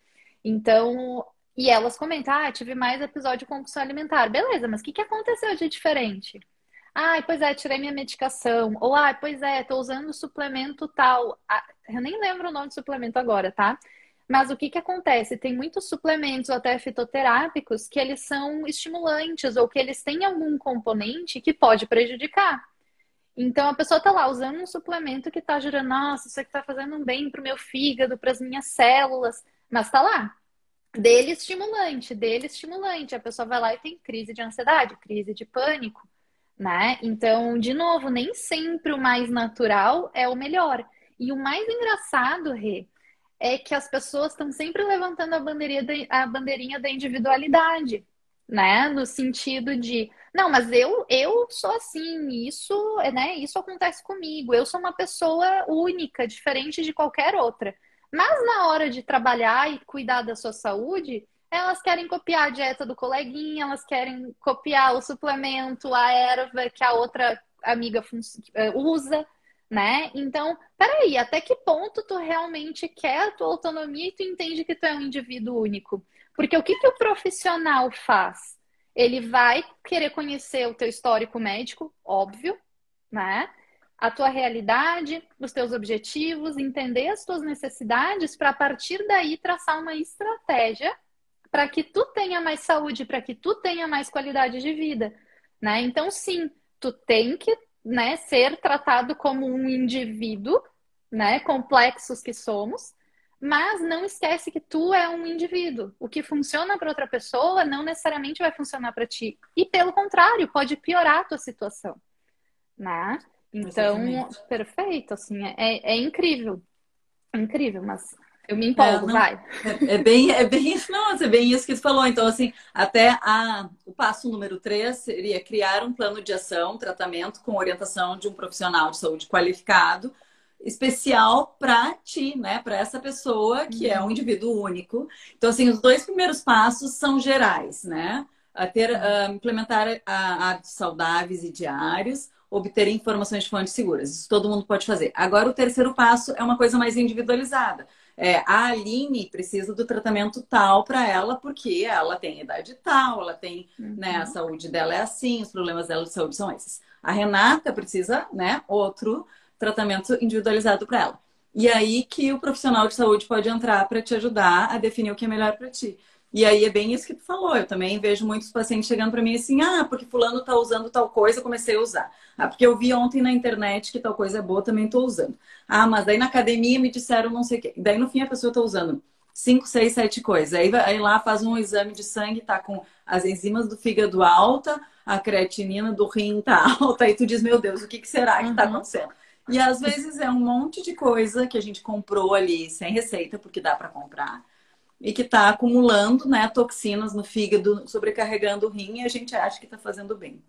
Speaker 1: Então, e elas comentam: ah, tive mais episódio de compulsão alimentar. Beleza, mas o que, que aconteceu de diferente? Ah, pois é, tirei minha medicação. Ou, ah, pois é, tô usando suplemento tal. Eu nem lembro o nome do suplemento agora, tá? Mas o que, que acontece? Tem muitos suplementos até fitoterápicos que eles são estimulantes ou que eles têm algum componente que pode prejudicar. Então a pessoa está lá usando um suplemento que está gerando, nossa, isso aqui está fazendo um bem para o meu fígado, para as minhas células, mas está lá. Dele estimulante, dele estimulante. A pessoa vai lá e tem crise de ansiedade, crise de pânico, né? Então, de novo, nem sempre o mais natural é o melhor. E o mais engraçado, Rê, é que as pessoas estão sempre levantando a bandeirinha da individualidade, né? No sentido de, não, mas eu eu sou assim, isso, né? Isso acontece comigo. Eu sou uma pessoa única, diferente de qualquer outra. Mas na hora de trabalhar e cuidar da sua saúde, elas querem copiar a dieta do coleguinha, elas querem copiar o suplemento, a erva que a outra amiga eh, usa, né? Então, peraí, até que ponto tu realmente quer a tua autonomia e tu entende que tu é um indivíduo único? Porque o que, que o profissional faz? Ele vai querer conhecer o teu histórico médico, óbvio, né? A tua realidade, os teus objetivos, entender as tuas necessidades para a partir daí traçar uma estratégia para que tu tenha mais saúde, para que tu tenha mais qualidade de vida, né? Então, sim, tu tem que né, ser tratado como um indivíduo, né, complexos que somos, mas não esquece que tu é um indivíduo. O que funciona para outra pessoa não necessariamente vai funcionar para ti. E pelo contrário, pode piorar a tua situação, né? Então, Exatamente. perfeito, assim, é, é incrível. incrível, mas eu me empolgo, é, não, vai.
Speaker 2: É, é, bem, é bem isso, nossa, é bem isso que você falou. Então, assim, até a, o passo número três seria criar um plano de ação, tratamento com orientação de um profissional de saúde qualificado, especial para ti, né? Para essa pessoa que uhum. é um uhum. indivíduo único. Então, assim, os dois primeiros passos são gerais, né? A ter, uh, implementar hábitos saudáveis e diários, obter informações de fontes seguras. Isso todo mundo pode fazer. Agora, o terceiro passo é uma coisa mais individualizada é, a Aline precisa do tratamento tal para ela, porque ela tem idade tal, ela tem, uhum. né, a saúde dela é assim, os problemas dela de saúde são esses. A Renata precisa, né, outro tratamento individualizado para ela. E aí que o profissional de saúde pode entrar para te ajudar a definir o que é melhor para ti. E aí é bem isso que tu falou. Eu também vejo muitos pacientes chegando para mim assim: ah, porque fulano tá usando tal coisa, comecei a usar. Ah, porque eu vi ontem na internet que tal coisa é boa, também tô usando. Ah, mas daí na academia me disseram não sei o quê. Daí no fim a pessoa tá usando cinco, seis, sete coisas. Aí, aí lá faz um exame de sangue, tá com as enzimas do fígado alta, a creatinina do rim tá alta. Aí tu diz, meu Deus, o que, que será que tá uhum. acontecendo? E às vezes é um monte de coisa que a gente comprou ali sem receita, porque dá para comprar e que está acumulando né, toxinas no fígado, sobrecarregando o rim e a gente acha que está fazendo bem.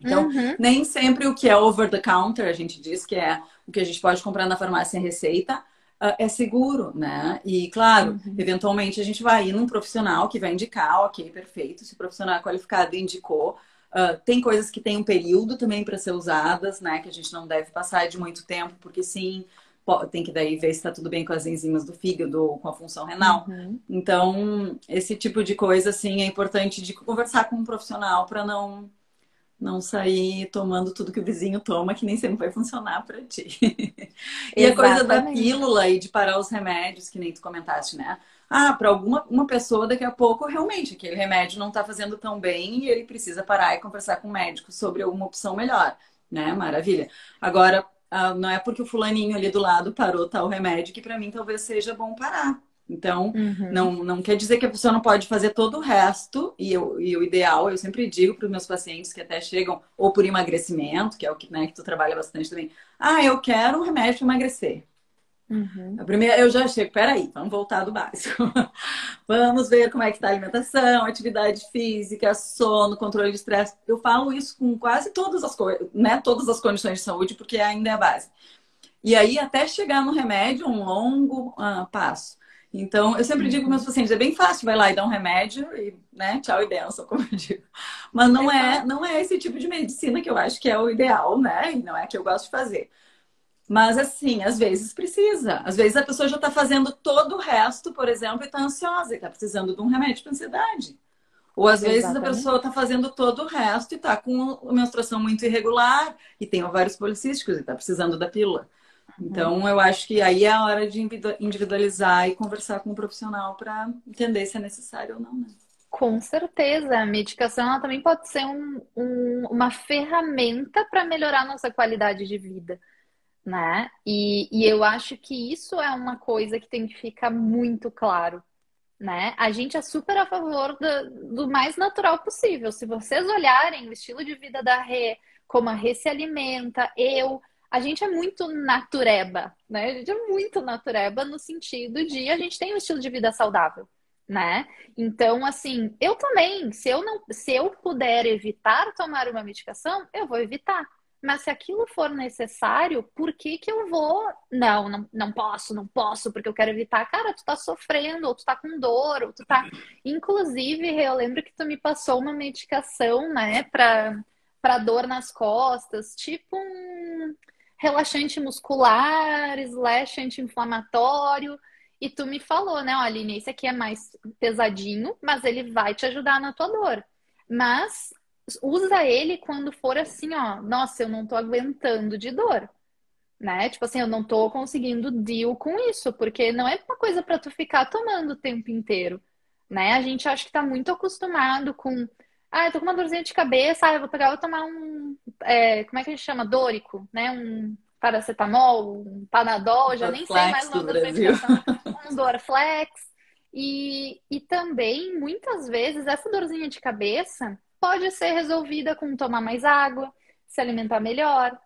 Speaker 2: Então, uhum. nem sempre o que é over the counter, a gente diz que é o que a gente pode comprar na farmácia em receita, uh, é seguro, né? E, claro, uhum. eventualmente a gente vai ir num profissional que vai indicar, ok, perfeito, se o profissional é qualificado indicou. Uh, tem coisas que tem um período também para ser usadas, né? Que a gente não deve passar de muito tempo, porque sim, tem que daí ver se está tudo bem com as enzimas do fígado ou com a função renal. Uhum. Então, esse tipo de coisa, assim, é importante de conversar com um profissional para não não sair tomando tudo que o vizinho toma, que nem sempre vai funcionar para ti. e a coisa da pílula e de parar os remédios, que nem tu comentaste, né? Ah, para alguma uma pessoa, daqui a pouco, realmente, aquele remédio não está fazendo tão bem e ele precisa parar e conversar com o médico sobre alguma opção melhor, né? Maravilha. Agora, ah, não é porque o fulaninho ali do lado parou tal remédio que para mim talvez seja bom parar. Então, uhum. não, não quer dizer que a pessoa não pode fazer todo o resto, e, eu, e o ideal, eu sempre digo para os meus pacientes que até chegam, ou por emagrecimento, que é o que, né, que tu trabalha bastante também. Ah, eu quero um remédio para emagrecer. Uhum. A primeira, eu já chego, peraí, vamos voltar do básico. vamos ver como é que está a alimentação, atividade física, sono, controle de estresse. Eu falo isso com quase todas as coisas, né? Todas as condições de saúde, porque ainda é a base. E aí, até chegar no remédio, um longo uh, passo. Então, eu sempre digo para meus pacientes, é bem fácil, vai lá e dá um remédio e, né, tchau e benção, como eu digo. Mas não é, não é esse tipo de medicina que eu acho que é o ideal, né? E não é que eu gosto de fazer. Mas assim, às vezes precisa. Às vezes a pessoa já está fazendo todo o resto, por exemplo, e está ansiosa e está precisando de um remédio para ansiedade. Ou às Exatamente. vezes a pessoa está fazendo todo o resto e está com menstruação muito irregular e tem ovários policísticos e está precisando da pílula. Então, eu acho que aí é a hora de individualizar e conversar com o profissional para entender se é necessário ou não, né?
Speaker 1: Com certeza, a medicação ela também pode ser um, um, uma ferramenta para melhorar a nossa qualidade de vida, né? E, e eu acho que isso é uma coisa que tem que ficar muito claro, né? A gente é super a favor do, do mais natural possível. Se vocês olharem o estilo de vida da Rê, como a Rê se alimenta, eu, a gente é muito natureba, né? A gente é muito natureba no sentido de a gente tem um estilo de vida saudável né? Então, assim, eu também, se eu não, se eu puder evitar tomar uma medicação, eu vou evitar. Mas se aquilo for necessário, por que que eu vou? Não, não, não posso, não posso, porque eu quero evitar. Cara, tu tá sofrendo, ou tu tá com dor, ou tu tá. Inclusive, eu lembro que tu me passou uma medicação, né, pra, pra dor nas costas, tipo um relaxante muscular, slash anti-inflamatório. E tu me falou, né, Aline, esse aqui é mais pesadinho, mas ele vai te ajudar na tua dor. Mas usa ele quando for assim, ó, nossa, eu não tô aguentando de dor. Né? Tipo assim, eu não tô conseguindo deal com isso, porque não é uma coisa para tu ficar tomando o tempo inteiro, né? A gente acha que tá muito acostumado com, ah, eu tô com uma dorzinha de cabeça, ah, eu vou pegar, vou tomar um, é, como é que a gente chama? Dórico, né? Um paracetamol, um panadol, já nem sei mais o nome da medicação, um Dorflex. E, e também, muitas vezes, essa dorzinha de cabeça pode ser resolvida com tomar mais água, se alimentar melhor,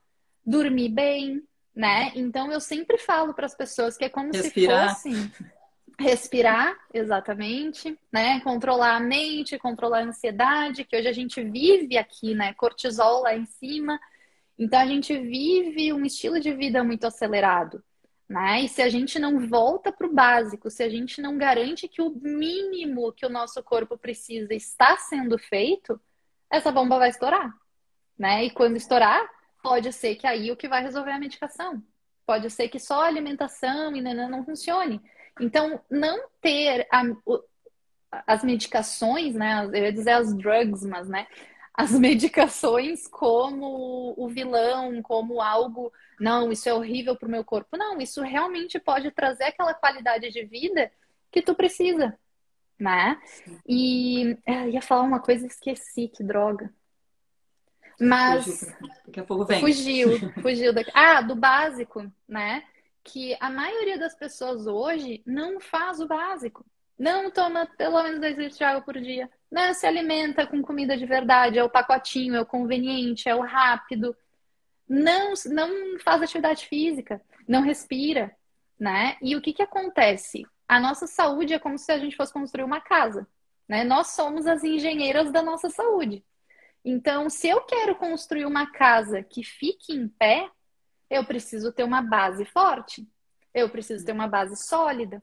Speaker 1: dormir bem, né? Então, eu sempre falo para as pessoas que é como respirar. se fosse respirar, exatamente, né? Controlar a mente, controlar a ansiedade, que hoje a gente vive aqui, né? Cortisol lá em cima. Então a gente vive um estilo de vida muito acelerado. Né? E se a gente não volta para o básico, se a gente não garante que o mínimo que o nosso corpo precisa está sendo feito, essa bomba vai estourar. Né? E quando estourar, pode ser que aí o que vai resolver é a medicação. Pode ser que só a alimentação e não funcione. Então, não ter a, as medicações, né? Eu ia dizer as drugs, mas né? as medicações como o vilão, como algo, não, isso é horrível para o meu corpo. Não, isso realmente pode trazer aquela qualidade de vida que tu precisa, né? E é, eu ia falar uma coisa e esqueci, que droga. Mas
Speaker 2: daqui a pouco vem.
Speaker 1: Fugiu, fugiu daqui. Ah, do básico, né? Que a maioria das pessoas hoje não faz o básico. Não toma pelo menos 2 litros de água por dia né, se alimenta com comida de verdade, é o pacotinho, é o conveniente, é o rápido. Não, não faz atividade física, não respira, né? E o que que acontece? A nossa saúde é como se a gente fosse construir uma casa, né? Nós somos as engenheiras da nossa saúde. Então, se eu quero construir uma casa que fique em pé, eu preciso ter uma base forte. Eu preciso ter uma base sólida.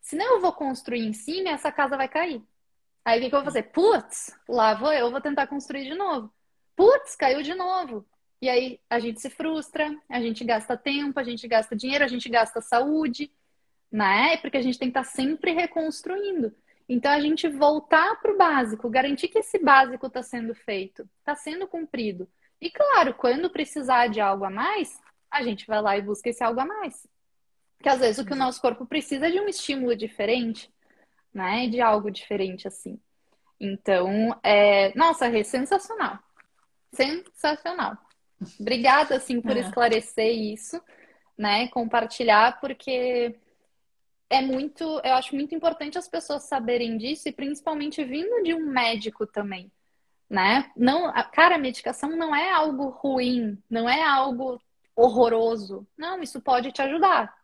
Speaker 1: Senão eu vou construir em cima e essa casa vai cair. Aí o que, que eu vou fazer? Putz, lá vou eu, vou tentar construir de novo. Putz, caiu de novo. E aí a gente se frustra, a gente gasta tempo, a gente gasta dinheiro, a gente gasta saúde, né? Porque a gente tem que estar sempre reconstruindo. Então a gente voltar para o básico, garantir que esse básico está sendo feito, está sendo cumprido. E claro, quando precisar de algo a mais, a gente vai lá e busca esse algo a mais. Porque às vezes o que o nosso corpo precisa é de um estímulo diferente, né? De algo diferente assim. Então, é... nossa, é sensacional. Sensacional. Obrigada, assim, por é. esclarecer isso, né? Compartilhar, porque é muito, eu acho muito importante as pessoas saberem disso e principalmente vindo de um médico também, né? Não, cara, a medicação não é algo ruim, não é algo horroroso. Não, isso pode te ajudar.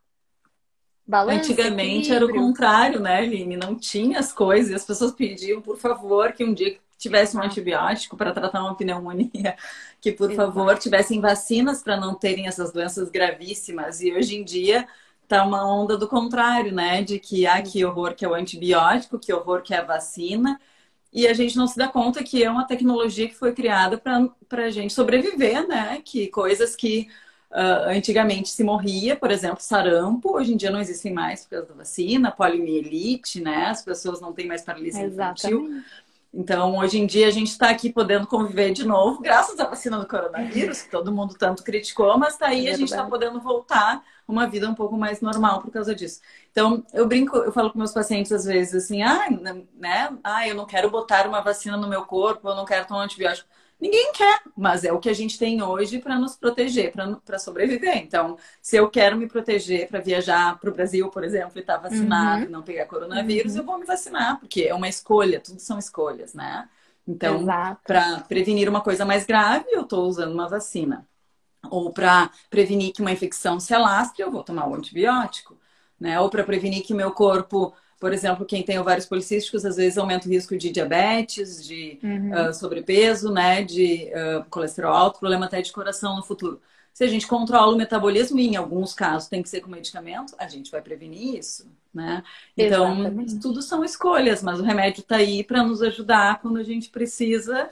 Speaker 2: Balança, Antigamente equilíbrio. era o contrário, né, Aline? Não tinha as coisas as pessoas pediam, por favor, que um dia tivesse um antibiótico para tratar uma pneumonia, que por Exato. favor tivessem vacinas para não terem essas doenças gravíssimas. E hoje em dia tá uma onda do contrário, né? De que ah, que horror que é o antibiótico, que horror que é a vacina. E a gente não se dá conta que é uma tecnologia que foi criada para a gente sobreviver, né? Que coisas que Uh, antigamente se morria, por exemplo, sarampo, hoje em dia não existem mais por causa da vacina, poliomielite, né? As pessoas não têm mais paralisia infantil. Então, hoje em dia, a gente está aqui podendo conviver de novo, graças à vacina do coronavírus, que todo mundo tanto criticou, mas tá aí é a gente está podendo voltar uma vida um pouco mais normal por causa disso. Então, eu brinco, eu falo com meus pacientes às vezes assim, ah, né? Ah, eu não quero botar uma vacina no meu corpo, eu não quero tomar um antibiótico. Ninguém quer, mas é o que a gente tem hoje para nos proteger, para sobreviver. Então, se eu quero me proteger para viajar para o Brasil, por exemplo, e estar tá vacinado, uhum. não pegar coronavírus, uhum. eu vou me vacinar, porque é uma escolha, tudo são escolhas, né? Então, para prevenir uma coisa mais grave, eu estou usando uma vacina. Ou para prevenir que uma infecção se alastre, eu vou tomar um antibiótico. Né? Ou para prevenir que meu corpo por exemplo, quem tem ovários policísticos às vezes aumenta o risco de diabetes, de uhum. uh, sobrepeso, né, de uh, colesterol alto, problema até de coração no futuro. Se a gente controla o metabolismo, e em alguns casos tem que ser com medicamento, a gente vai prevenir isso, né? Então, Exatamente. tudo são escolhas, mas o remédio está aí para nos ajudar quando a gente precisa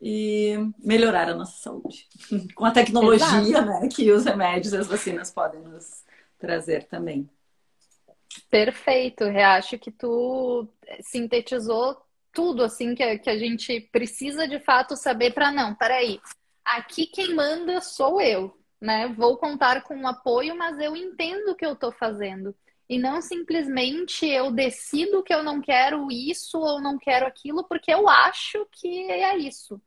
Speaker 2: e melhorar a nossa saúde. Com a tecnologia, Exato. né, que os remédios e as vacinas podem nos trazer também.
Speaker 1: Perfeito, eu acho que tu sintetizou tudo assim que, que a gente precisa de fato saber para não, peraí. Aqui quem manda sou eu, né? Vou contar com o apoio, mas eu entendo o que eu estou fazendo. E não simplesmente eu decido que eu não quero isso ou não quero aquilo porque eu acho que é isso,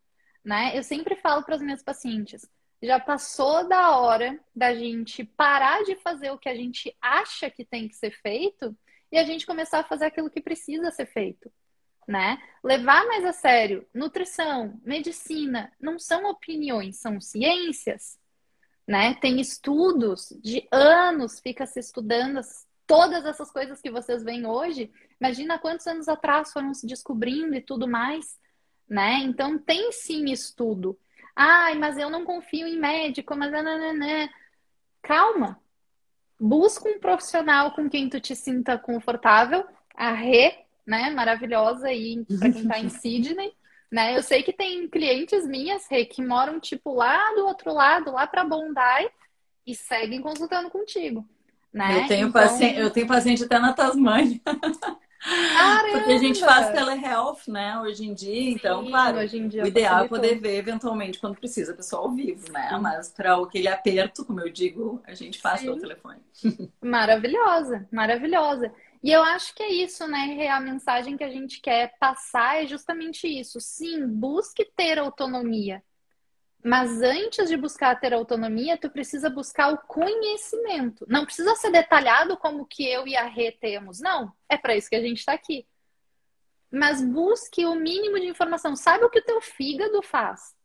Speaker 1: né? Eu sempre falo para as minhas pacientes, já passou da hora da gente parar de fazer o que a gente acha que tem que ser feito e a gente começar a fazer aquilo que precisa ser feito, né? Levar mais a sério nutrição, medicina, não são opiniões, são ciências, né? Tem estudos de anos, fica se estudando todas essas coisas que vocês veem hoje. Imagina quantos anos atrás foram se descobrindo e tudo mais, né? Então tem sim estudo. Ai, mas eu não confio em médico, mas nananana. Calma. Busca um profissional com quem tu te sinta confortável. A Rê, né, maravilhosa aí para quem tá em Sydney, né? Eu sei que tem clientes minhas, Rê, que moram tipo lá do outro lado, lá para Bondi e seguem consultando contigo. Né?
Speaker 2: Eu tenho, então... paciente, eu tenho paciente até na Tasmânia. Caramba! Porque a gente faz telehealth, né, hoje em dia, então, Sim, claro, o ideal é poder ver eventualmente quando precisa, pessoal ao vivo, né? Sim. Mas para aquele aperto, como eu digo, a gente faz Sim. pelo telefone.
Speaker 1: Maravilhosa, maravilhosa. E eu acho que é isso, né? A mensagem que a gente quer passar é justamente isso. Sim, busque ter autonomia. Mas antes de buscar ter autonomia, tu precisa buscar o conhecimento. Não precisa ser detalhado como que eu e a Rê temos. Não, é para isso que a gente está aqui. Mas busque o mínimo de informação. Saiba o que o teu fígado faz.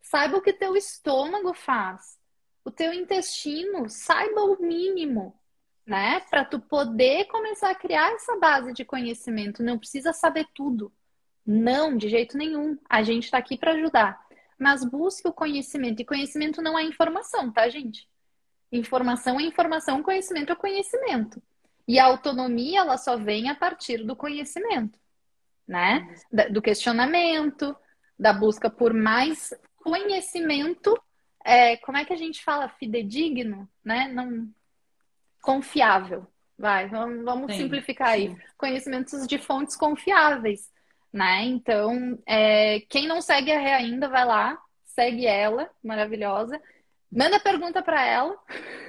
Speaker 1: Saiba o que o teu estômago faz. O teu intestino, saiba o mínimo, né? Para tu poder começar a criar essa base de conhecimento. Não precisa saber tudo. Não, de jeito nenhum. A gente está aqui para ajudar mas busque o conhecimento. E conhecimento não é informação, tá, gente? Informação é informação, conhecimento é conhecimento. E a autonomia, ela só vem a partir do conhecimento, né? Do questionamento, da busca por mais conhecimento. É, como é que a gente fala? Fidedigno, né? Não... Confiável. Vai, vamos, vamos sim, simplificar sim. aí. Conhecimentos de fontes confiáveis né? Então, é, quem não segue a Rê ainda, vai lá, segue ela, maravilhosa. Manda pergunta para ela.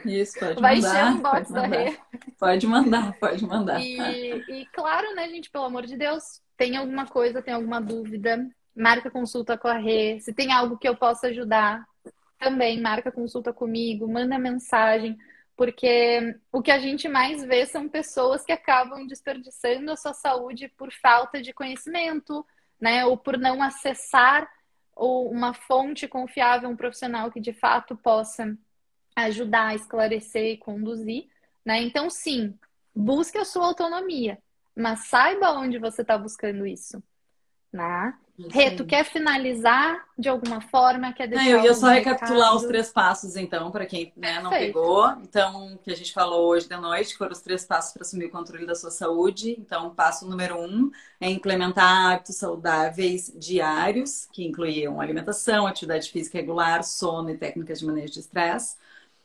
Speaker 2: Isso, pode vai mandar. Vai encher um
Speaker 1: box da Rê.
Speaker 2: Pode mandar, pode mandar.
Speaker 1: E, e, claro, né, gente, pelo amor de Deus, tem alguma coisa, tem alguma dúvida, marca consulta com a Rê. Se tem algo que eu possa ajudar, também marca consulta comigo, manda mensagem porque o que a gente mais vê são pessoas que acabam desperdiçando a sua saúde por falta de conhecimento, né, ou por não acessar uma fonte confiável, um profissional que de fato possa ajudar esclarecer e conduzir, né? Então, sim, busque a sua autonomia, mas saiba onde você está buscando isso, né? Rê, tu quer finalizar de alguma forma? Quer deixar
Speaker 2: eu ia só recapitular recado? os três passos, então, para quem né, não pegou. Então, que a gente falou hoje de noite, que foram os três passos para assumir o controle da sua saúde. Então, passo número um é implementar hábitos saudáveis diários, que incluíam alimentação, atividade física regular, sono e técnicas de manejo de estresse.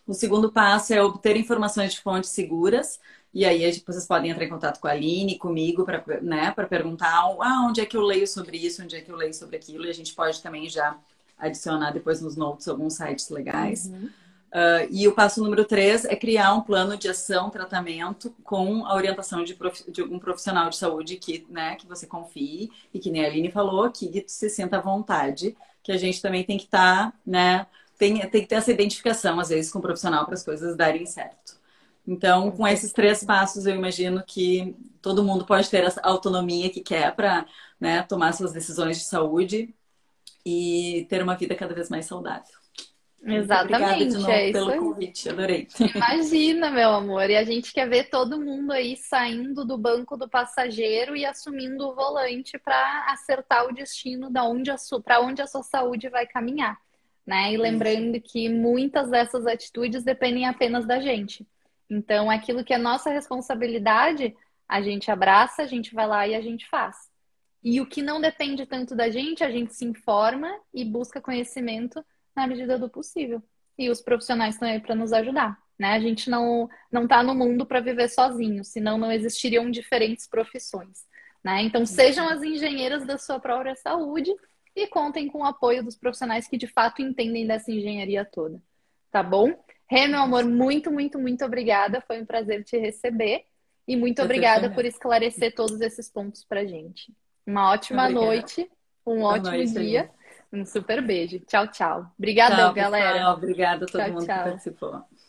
Speaker 2: O segundo passo é obter informações de fontes seguras. E aí vocês podem entrar em contato com a Aline, comigo, para né, perguntar ah, onde é que eu leio sobre isso, onde é que eu leio sobre aquilo. E a gente pode também já adicionar depois nos notes alguns sites legais. Uhum. Uh, e o passo número três é criar um plano de ação, tratamento com a orientação de, prof... de um profissional de saúde que, né, que você confie e que nem a Aline falou, que se sinta à vontade, que a gente também tem que estar, tá, né, tem, tem que ter essa identificação, às vezes, com o profissional para as coisas darem certo. Então, com esses três passos, eu imagino que todo mundo pode ter essa autonomia que quer para né, tomar suas decisões de saúde e ter uma vida cada vez mais saudável.
Speaker 1: Exatamente,
Speaker 2: Obrigada é pelo convite, adorei.
Speaker 1: Imagina, meu amor, e a gente quer ver todo mundo aí saindo do banco do passageiro e assumindo o volante para acertar o destino da onde para onde a sua saúde vai caminhar, né? E lembrando que muitas dessas atitudes dependem apenas da gente. Então, aquilo que é nossa responsabilidade, a gente abraça, a gente vai lá e a gente faz. E o que não depende tanto da gente, a gente se informa e busca conhecimento na medida do possível. E os profissionais estão aí para nos ajudar. Né? A gente não não está no mundo para viver sozinho, senão não existiriam diferentes profissões. Né? Então, sejam as engenheiras da sua própria saúde e contem com o apoio dos profissionais que de fato entendem dessa engenharia toda. Tá bom? Rê, meu amor, muito, muito, muito obrigada. Foi um prazer te receber. E muito obrigada por esclarecer todos esses pontos pra gente. Uma ótima obrigada. noite, um Boa ótimo noite, dia. Aí. Um super beijo. Tchau, tchau. Obrigadão, tchau, galera.
Speaker 2: Obrigada a todo tchau, mundo tchau. que participou.